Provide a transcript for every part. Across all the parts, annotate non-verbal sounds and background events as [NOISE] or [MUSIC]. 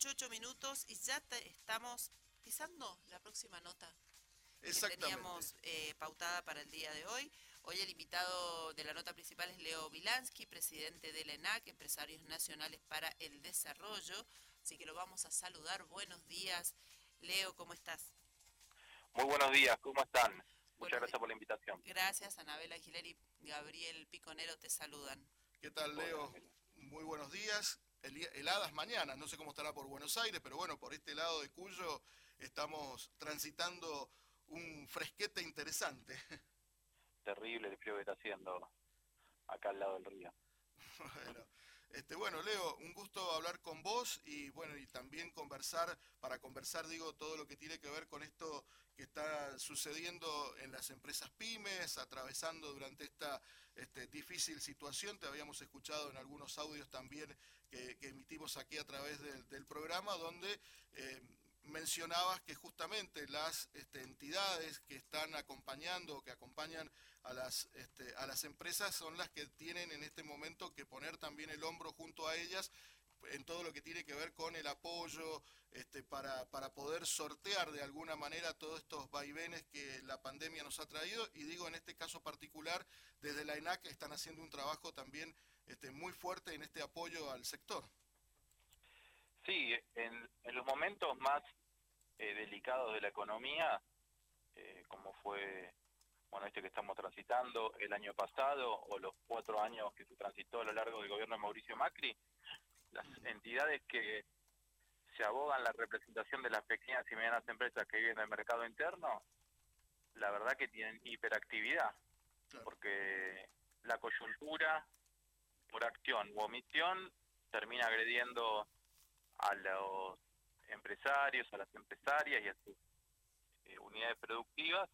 18, 8 minutos y ya estamos pisando la próxima nota que teníamos eh, pautada para el día de hoy. Hoy el invitado de la nota principal es Leo Vilansky, presidente del ENAC, Empresarios Nacionales para el Desarrollo. Así que lo vamos a saludar. Buenos días. Leo, ¿cómo estás? Muy buenos días, ¿cómo están? Muchas gracias por la invitación. Gracias, Anabela Aguilar y Gabriel Piconero te saludan. ¿Qué tal, Leo? Muy buenos días. Heladas mañana, no sé cómo estará por Buenos Aires, pero bueno, por este lado de Cuyo estamos transitando un fresquete interesante. Terrible el frío que está haciendo acá al lado del río. [LAUGHS] Bueno, este, bueno, Leo, un gusto hablar con vos y bueno, y también conversar, para conversar, digo, todo lo que tiene que ver con esto que está sucediendo en las empresas pymes, atravesando durante esta este, difícil situación. Te habíamos escuchado en algunos audios también que, emitimos aquí a través del, programa, donde eh, mencionabas que justamente las este, entidades que están acompañando o que acompañan a las, este, a las empresas son las que tienen en este momento que poner también el hombro junto a ellas en todo lo que tiene que ver con el apoyo este, para, para poder sortear de alguna manera todos estos vaivenes que la pandemia nos ha traído. Y digo, en este caso particular, desde la ENAC están haciendo un trabajo también este, muy fuerte en este apoyo al sector. Sí, en, en los momentos más eh, delicados de la economía, eh, como fue bueno, este que estamos transitando el año pasado o los cuatro años que se transitó a lo largo del gobierno de Mauricio Macri, las entidades que se abogan la representación de las pequeñas y medianas empresas que viven en el mercado interno, la verdad que tienen hiperactividad, porque la coyuntura, por acción u omisión, termina agrediendo a los empresarios, a las empresarias y a sus eh, unidades productivas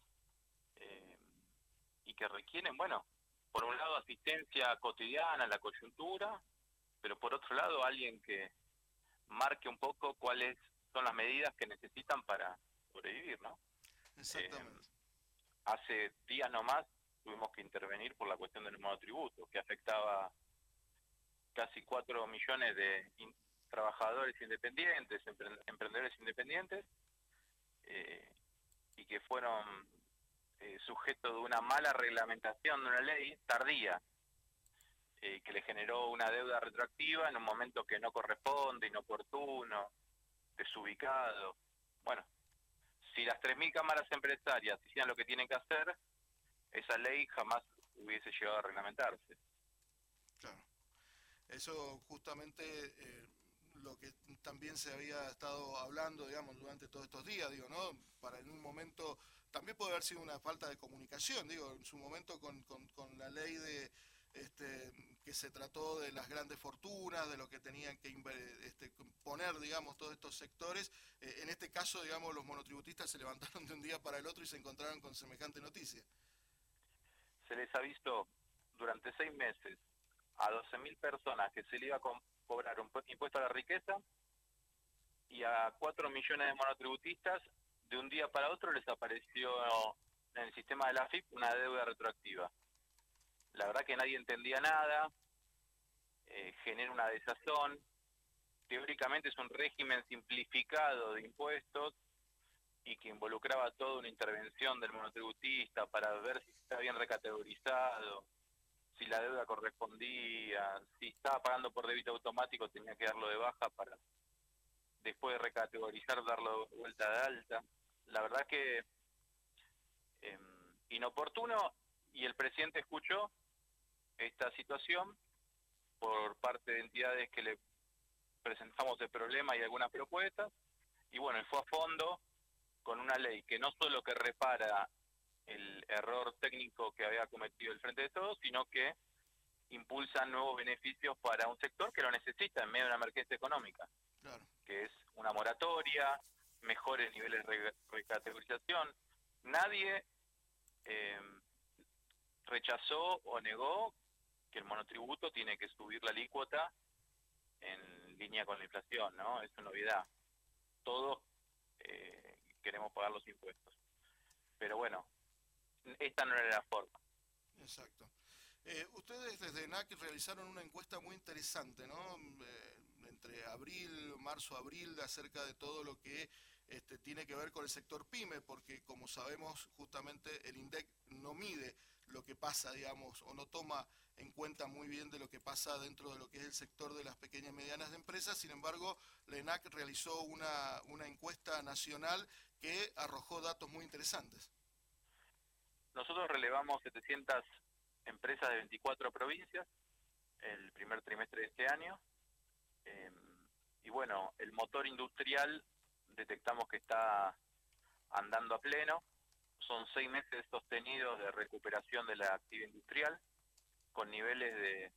y que requieren, bueno, por un lado asistencia cotidiana a la coyuntura, pero por otro lado alguien que marque un poco cuáles son las medidas que necesitan para sobrevivir, ¿no? Exactamente. Eh, hace días nomás tuvimos que intervenir por la cuestión del monotributo, que afectaba casi 4 millones de trabajadores independientes, emprendedores independientes, eh, y que fueron eh, sujeto de una mala reglamentación de una ley tardía, eh, que le generó una deuda retroactiva en un momento que no corresponde, inoportuno, desubicado. Bueno, si las 3.000 cámaras empresarias hicieran lo que tienen que hacer, esa ley jamás hubiese llegado a reglamentarse. Claro. Eso justamente eh, lo que también se había estado hablando, digamos, durante todos estos días, digo, ¿no? Para en un momento también puede haber sido una falta de comunicación, digo, en su momento con, con, la ley de este, que se trató de las grandes fortunas, de lo que tenían que este, poner, digamos, todos estos sectores. Eh, en este caso, digamos, los monotributistas se levantaron de un día para el otro y se encontraron con semejante noticia. Se les ha visto durante seis meses a 12.000 personas que se le iba a cobrar un impuesto a la riqueza y a 4 millones de monotributistas de un día para otro les apareció en el sistema de la FIP una deuda retroactiva. La verdad que nadie entendía nada, eh, genera una desazón. Teóricamente es un régimen simplificado de impuestos y que involucraba toda una intervención del monotributista para ver si está bien recategorizado, si la deuda correspondía, si estaba pagando por débito automático tenía que darlo de baja para después de recategorizar darlo vuelta de alta. La verdad que em, inoportuno y el presidente escuchó esta situación por parte de entidades que le presentamos el problema y algunas propuestas y bueno, fue a fondo con una ley que no solo que repara el error técnico que había cometido el Frente de Todos, sino que impulsa nuevos beneficios para un sector que lo necesita en medio de una emergencia económica, que es una moratoria, mejores niveles de recategorización. Nadie eh, rechazó o negó que el monotributo tiene que subir la alícuota en línea con la inflación, ¿no? Es una novedad. Todos eh, queremos pagar los impuestos. Pero bueno, esta no era la forma. Exacto. Eh, ustedes desde NAC realizaron una encuesta muy interesante, ¿no? entre abril, marzo, abril, acerca de todo lo que este, tiene que ver con el sector pyme, porque como sabemos, justamente el INDEC no mide lo que pasa, digamos, o no toma en cuenta muy bien de lo que pasa dentro de lo que es el sector de las pequeñas y medianas empresas. Sin embargo, la ENAC realizó una, una encuesta nacional que arrojó datos muy interesantes. Nosotros relevamos 700 empresas de 24 provincias el primer trimestre de este año. Em, y bueno, el motor industrial detectamos que está andando a pleno. Son seis meses sostenidos de recuperación de la actividad industrial, con niveles de,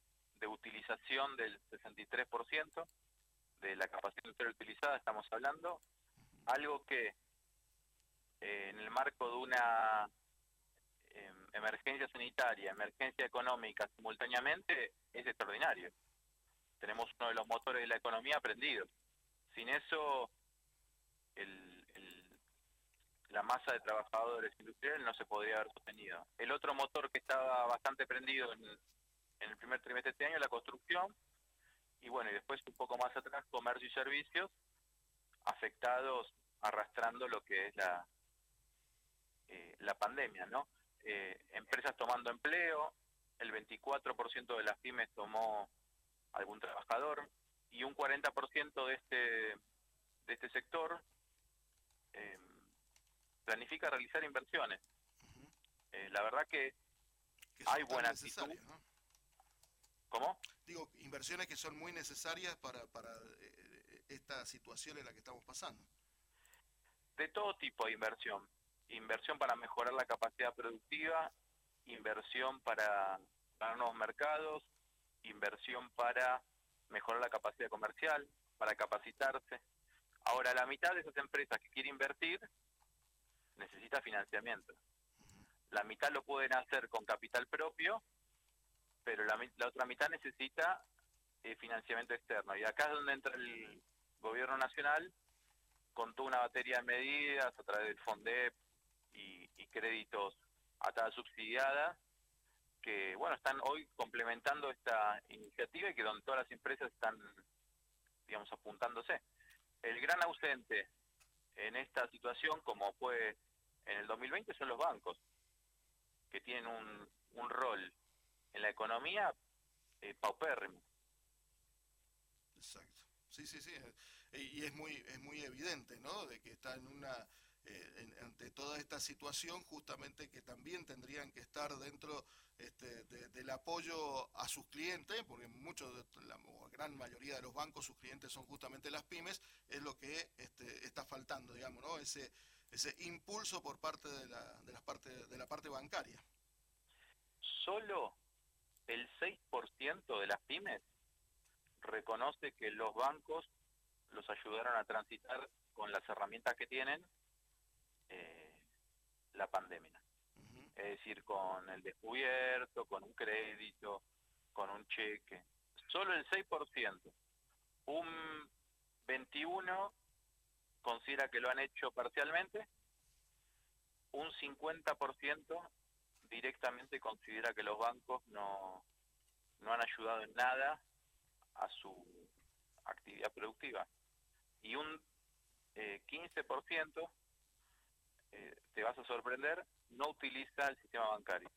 utilización del 63% de la capacidad industrial utilizada, estamos hablando. Algo que eh, en el marco de una emergencia sanitaria, emergencia económica simultáneamente, es extraordinario. Tenemos uno de los motores de la economía prendido. Sin eso, la masa de trabajadores industriales no se podría haber sostenido. El otro motor que estaba bastante prendido en, el primer trimestre de este año es la construcción, y bueno, y después un poco más atrás, comercio y servicios, afectados, arrastrando lo que es la, eh, la pandemia, ¿no? Eh, empresas tomando empleo, el 24% de las pymes tomó algún trabajador y un 40% de este de este sector eh, planifica realizar inversiones. Eh, la verdad que, hay buena actitud. ¿Cómo? Digo, inversiones que son muy necesarias para, para eh, esta situación en la que estamos pasando. De todo tipo de inversión. Inversión para mejorar la capacidad productiva, inversión para, para nuevos mercados, inversión para mejorar la capacidad comercial, para capacitarse. Ahora, la mitad de esas empresas que quieren invertir necesita financiamiento. La mitad lo pueden hacer con capital propio, pero la, otra mitad necesita eh, financiamiento externo. Y acá es donde entra el gobierno nacional con toda una batería de medidas a través del FONDEP y, y créditos a tasa subsidiada que bueno están hoy complementando esta iniciativa y que donde todas las empresas están digamos apuntándose el gran ausente en esta situación, como fue en el 2020, son los bancos, que tienen un, un rol en la economía eh, paupérrimo. Exacto. Sí, sí, sí. Y es muy, es muy evidente, ¿no? De que está en una eh, ante toda esta situación, justamente que también tendrían que estar dentro este, del apoyo a sus clientes, porque muchos, de, la gran mayoría de los bancos, sus clientes son justamente las pymes, es lo que este, está faltando, digamos, ¿no? Ese, ese impulso por parte de la, de, las parte, de la parte bancaria. Solo el 6% de las pymes reconoce que los bancos los ayudaron a transitar con las herramientas que tienen eh, la pandemia. Es decir, con el descubierto, con un crédito, con un cheque. Solo el 6%. Un 21% considera que lo han hecho parcialmente. Un 50% directamente considera que los bancos no, no han ayudado en nada a su actividad productiva. Y un eh, 15% eh, te vas a sorprender, no utiliza el sistema bancario.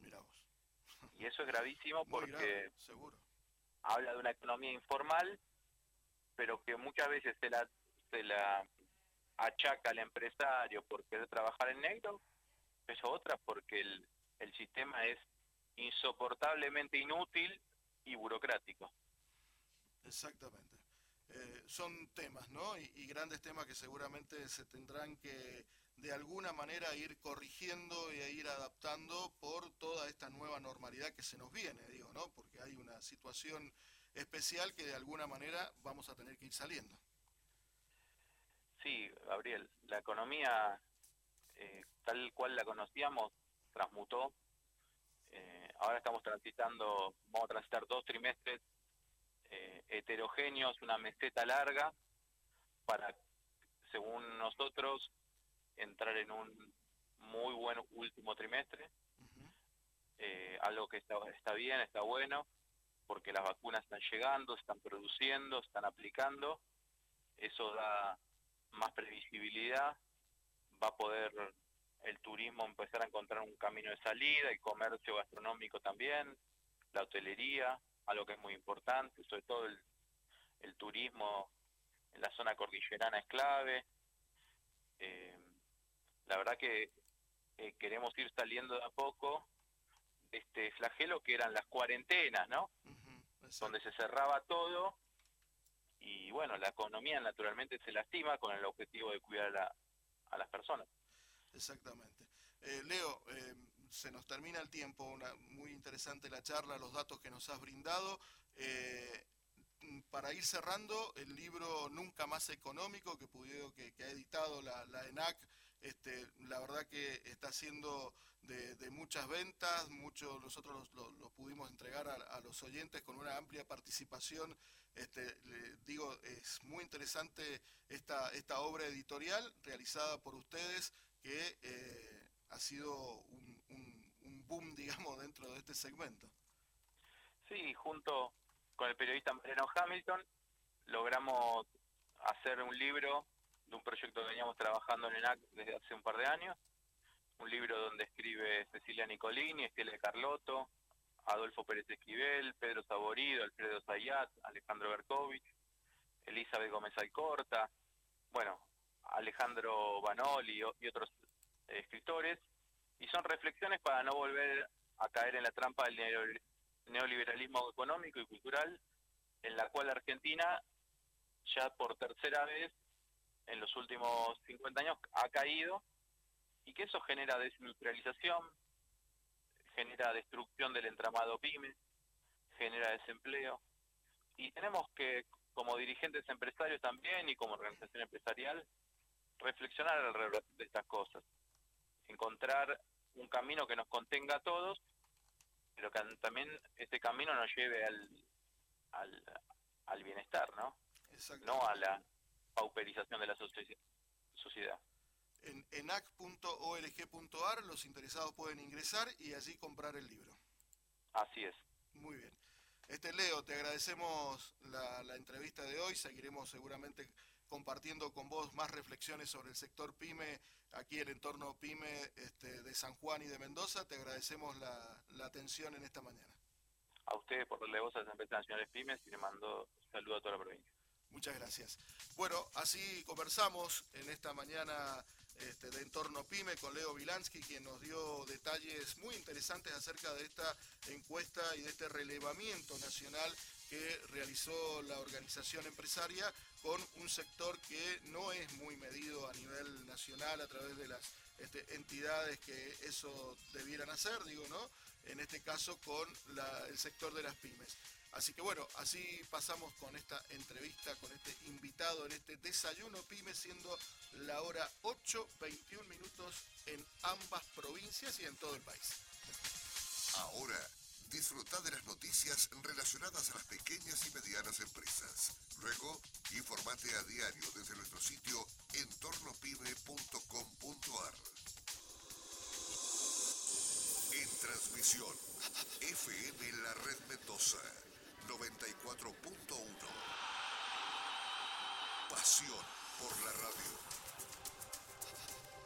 Mira vos. Y eso es gravísimo porque seguro. habla de una economía informal, pero que muchas veces se la, se la achaca al empresario por querer trabajar en negro, eso otra porque el, el sistema es insoportablemente inútil y burocrático. Exactamente. Eh, son temas, ¿no? Y, grandes temas que seguramente se tendrán que de alguna manera ir corrigiendo y ir adaptando por toda esta nueva normalidad que se nos viene, digo, ¿no? Porque hay una situación especial que de alguna manera vamos a tener que ir saliendo. Sí, Gabriel, la economía eh, tal cual la conocíamos transmutó. Eh, ahora estamos transitando, vamos a transitar dos trimestres eh, heterogéneos, una meseta larga, para, según nosotros, entrar en un muy buen último trimestre, eh, algo que está, está bien, está bueno, porque las vacunas están llegando, están produciendo, están aplicando, eso da más previsibilidad, va a poder el turismo empezar a encontrar un camino de salida, el comercio gastronómico también, la hotelería, algo que es muy importante, sobre todo el, turismo en la zona cordillerana es clave. Eh, la verdad que eh, queremos ir saliendo de a poco de este flagelo que eran las cuarentenas, ¿no? Donde se cerraba todo y bueno, la economía naturalmente se lastima con el objetivo de cuidar a, a las personas. Exactamente. Eh, Leo, eh, se nos termina el tiempo, muy interesante la charla, los datos que nos has brindado. Eh, para ir cerrando, el libro Nunca Más Económico que, pudido, que, ha editado la, ENAC, este, la verdad que está siendo de, muchas ventas, mucho, nosotros lo, pudimos entregar a, los oyentes con una amplia participación. Este, digo, es muy interesante esta, esta obra editorial realizada por ustedes que eh, ha sido un, boom, digamos, dentro de este segmento. Sí, junto con el periodista Mariano Hamilton logramos hacer un libro de un proyecto que veníamos trabajando en ENAC desde hace un par de años, un libro donde escribe Cecilia Nicolini, Estela Carlotto, Adolfo Pérez Esquivel, Pedro Saborido, Alfredo Zayat, Alejandro Berkovich, Elizabeth Gómez Alcorta, bueno, Alejandro Banoli y, otros eh, escritores, y son reflexiones para no volver a caer en la trampa del neoliberalismo económico y cultural, en la cual Argentina ya por tercera vez en los últimos 50 años ha caído y que eso genera desindustrialización, genera destrucción del entramado pyme, genera desempleo. Y tenemos que, como dirigentes empresarios también y como organización empresarial, reflexionar alrededor de estas cosas, encontrar un camino que nos contenga a todos, pero que también este camino nos lleve al, al, bienestar, ¿no? No a la pauperización de la sociedad. En enac.org.ar los interesados pueden ingresar y allí comprar el libro. Así es. Muy bien. Este Leo, te agradecemos la, la entrevista de hoy, seguiremos seguramente compartiendo con vos más reflexiones sobre el sector PYME, aquí el entorno PYME este, de San Juan y de Mendoza. Te agradecemos la, atención en esta mañana. A ustedes por darle voz a las empresas nacionales PYME y le mando saludo a toda la provincia. Muchas gracias. Bueno, así conversamos en esta mañana este, de Entorno Pyme con Leo Vilansky, quien nos dio detalles muy interesantes acerca de esta encuesta y de este relevamiento nacional que realizó la organización empresaria con un sector que no es muy medido a nivel nacional a través de las este, entidades que eso debieran hacer, digo, ¿no? En este caso con el sector de las pymes. Así que bueno, así pasamos con esta entrevista, con este invitado en este desayuno pyme, siendo la hora 8, 21 minutos en ambas provincias y en todo el país. Ahora Disfruta de las noticias relacionadas a las pequeñas y medianas empresas. Luego, informate a diario desde nuestro sitio entornopyme.com.ar. En transmisión, FM La Red Mendoza, 94.1. Pasión por la radio.